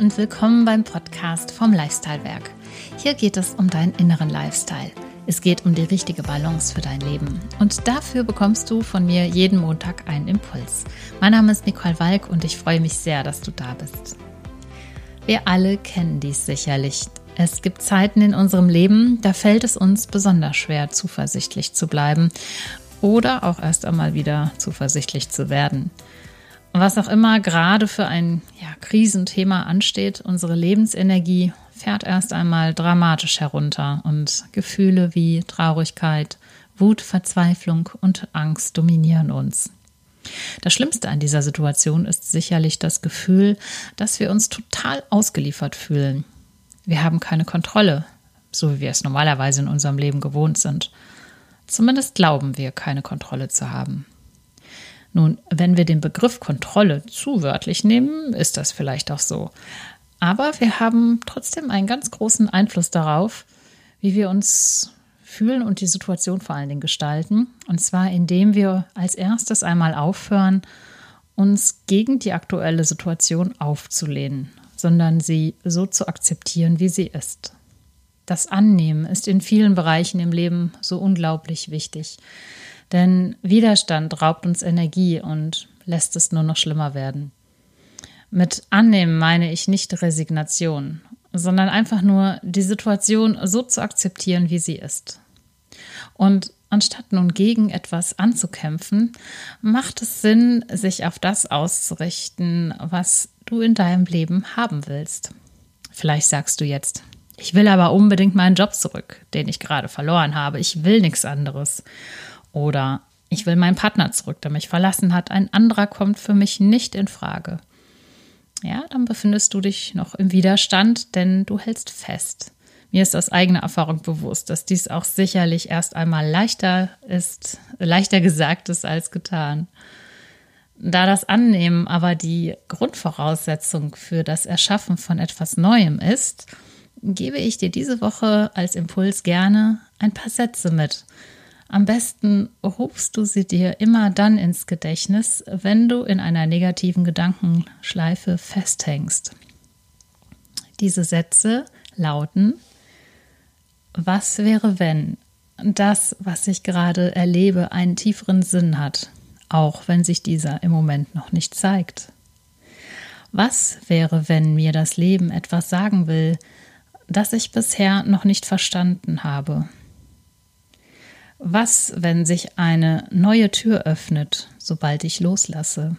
und willkommen beim Podcast vom Lifestyle Werk. Hier geht es um deinen inneren Lifestyle. Es geht um die richtige Balance für dein Leben. Und dafür bekommst du von mir jeden Montag einen Impuls. Mein Name ist Nicole Walk und ich freue mich sehr, dass du da bist. Wir alle kennen dies sicherlich. Es gibt Zeiten in unserem Leben, da fällt es uns besonders schwer, zuversichtlich zu bleiben oder auch erst einmal wieder zuversichtlich zu werden was auch immer gerade für ein ja, Krisenthema ansteht, unsere Lebensenergie fährt erst einmal dramatisch herunter und Gefühle wie Traurigkeit, Wut, Verzweiflung und Angst dominieren uns. Das Schlimmste an dieser Situation ist sicherlich das Gefühl, dass wir uns total ausgeliefert fühlen. Wir haben keine Kontrolle, so wie wir es normalerweise in unserem Leben gewohnt sind. Zumindest glauben wir, keine Kontrolle zu haben. Nun, wenn wir den Begriff Kontrolle zu wörtlich nehmen, ist das vielleicht auch so. Aber wir haben trotzdem einen ganz großen Einfluss darauf, wie wir uns fühlen und die Situation vor allen Dingen gestalten. Und zwar indem wir als erstes einmal aufhören, uns gegen die aktuelle Situation aufzulehnen, sondern sie so zu akzeptieren, wie sie ist. Das Annehmen ist in vielen Bereichen im Leben so unglaublich wichtig. Denn Widerstand raubt uns Energie und lässt es nur noch schlimmer werden. Mit annehmen meine ich nicht Resignation, sondern einfach nur die Situation so zu akzeptieren, wie sie ist. Und anstatt nun gegen etwas anzukämpfen, macht es Sinn, sich auf das auszurichten, was du in deinem Leben haben willst. Vielleicht sagst du jetzt, ich will aber unbedingt meinen Job zurück, den ich gerade verloren habe. Ich will nichts anderes. Oder ich will meinen Partner zurück, der mich verlassen hat. Ein anderer kommt für mich nicht in Frage. Ja, dann befindest du dich noch im Widerstand, denn du hältst fest. Mir ist aus eigener Erfahrung bewusst, dass dies auch sicherlich erst einmal leichter ist, leichter gesagt ist als getan. Da das Annehmen aber die Grundvoraussetzung für das Erschaffen von etwas Neuem ist, gebe ich dir diese Woche als Impuls gerne ein paar Sätze mit, am besten rufst du sie dir immer dann ins Gedächtnis, wenn du in einer negativen Gedankenschleife festhängst. Diese Sätze lauten, was wäre, wenn das, was ich gerade erlebe, einen tieferen Sinn hat, auch wenn sich dieser im Moment noch nicht zeigt? Was wäre, wenn mir das Leben etwas sagen will, das ich bisher noch nicht verstanden habe? Was, wenn sich eine neue Tür öffnet, sobald ich loslasse?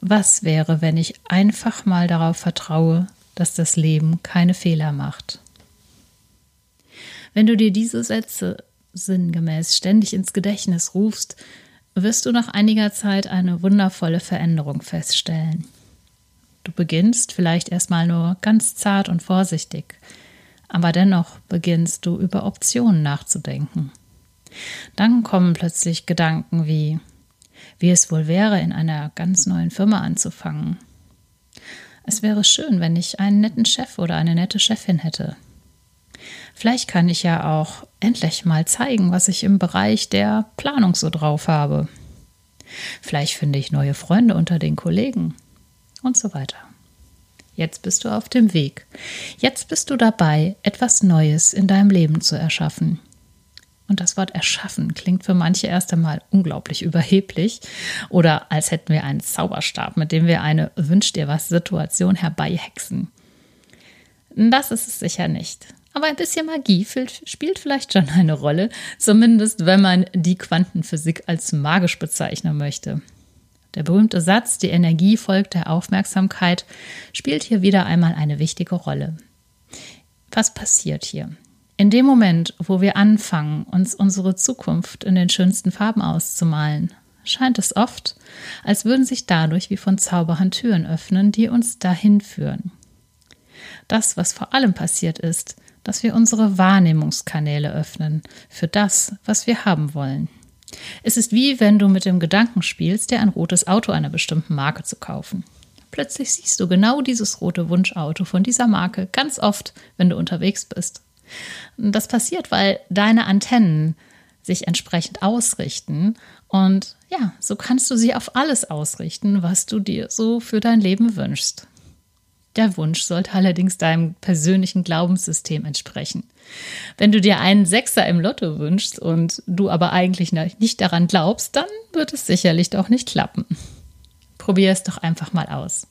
Was wäre, wenn ich einfach mal darauf vertraue, dass das Leben keine Fehler macht? Wenn du dir diese Sätze sinngemäß ständig ins Gedächtnis rufst, wirst du nach einiger Zeit eine wundervolle Veränderung feststellen. Du beginnst vielleicht erstmal nur ganz zart und vorsichtig, aber dennoch beginnst du über Optionen nachzudenken. Dann kommen plötzlich Gedanken wie, wie es wohl wäre, in einer ganz neuen Firma anzufangen. Es wäre schön, wenn ich einen netten Chef oder eine nette Chefin hätte. Vielleicht kann ich ja auch endlich mal zeigen, was ich im Bereich der Planung so drauf habe. Vielleicht finde ich neue Freunde unter den Kollegen und so weiter. Jetzt bist du auf dem Weg. Jetzt bist du dabei, etwas Neues in deinem Leben zu erschaffen. Und das Wort erschaffen klingt für manche erst einmal unglaublich überheblich oder als hätten wir einen Zauberstab, mit dem wir eine Wünsch dir was Situation herbeihexen. Das ist es sicher nicht. Aber ein bisschen Magie spielt vielleicht schon eine Rolle, zumindest wenn man die Quantenphysik als magisch bezeichnen möchte. Der berühmte Satz, die Energie folgt der Aufmerksamkeit, spielt hier wieder einmal eine wichtige Rolle. Was passiert hier? In dem Moment, wo wir anfangen, uns unsere Zukunft in den schönsten Farben auszumalen, scheint es oft, als würden sich dadurch wie von Zauberhand Türen öffnen, die uns dahin führen. Das, was vor allem passiert ist, dass wir unsere Wahrnehmungskanäle öffnen für das, was wir haben wollen. Es ist wie wenn du mit dem Gedanken spielst, dir ein rotes Auto einer bestimmten Marke zu kaufen. Plötzlich siehst du genau dieses rote Wunschauto von dieser Marke ganz oft, wenn du unterwegs bist. Das passiert, weil deine Antennen sich entsprechend ausrichten und ja, so kannst du sie auf alles ausrichten, was du dir so für dein Leben wünschst. Der Wunsch sollte allerdings deinem persönlichen Glaubenssystem entsprechen. Wenn du dir einen Sechser im Lotto wünschst und du aber eigentlich nicht daran glaubst, dann wird es sicherlich doch nicht klappen. Probier es doch einfach mal aus.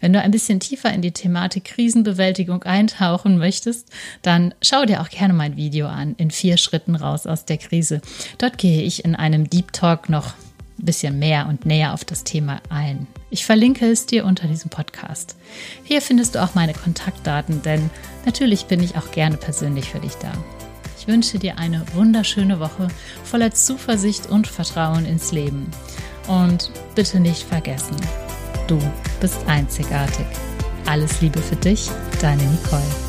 Wenn du ein bisschen tiefer in die Thematik Krisenbewältigung eintauchen möchtest, dann schau dir auch gerne mein Video an, in vier Schritten raus aus der Krise. Dort gehe ich in einem Deep Talk noch ein bisschen mehr und näher auf das Thema ein. Ich verlinke es dir unter diesem Podcast. Hier findest du auch meine Kontaktdaten, denn natürlich bin ich auch gerne persönlich für dich da. Ich wünsche dir eine wunderschöne Woche voller Zuversicht und Vertrauen ins Leben. Und bitte nicht vergessen, du bist einzigartig. Alles Liebe für dich, deine Nicole.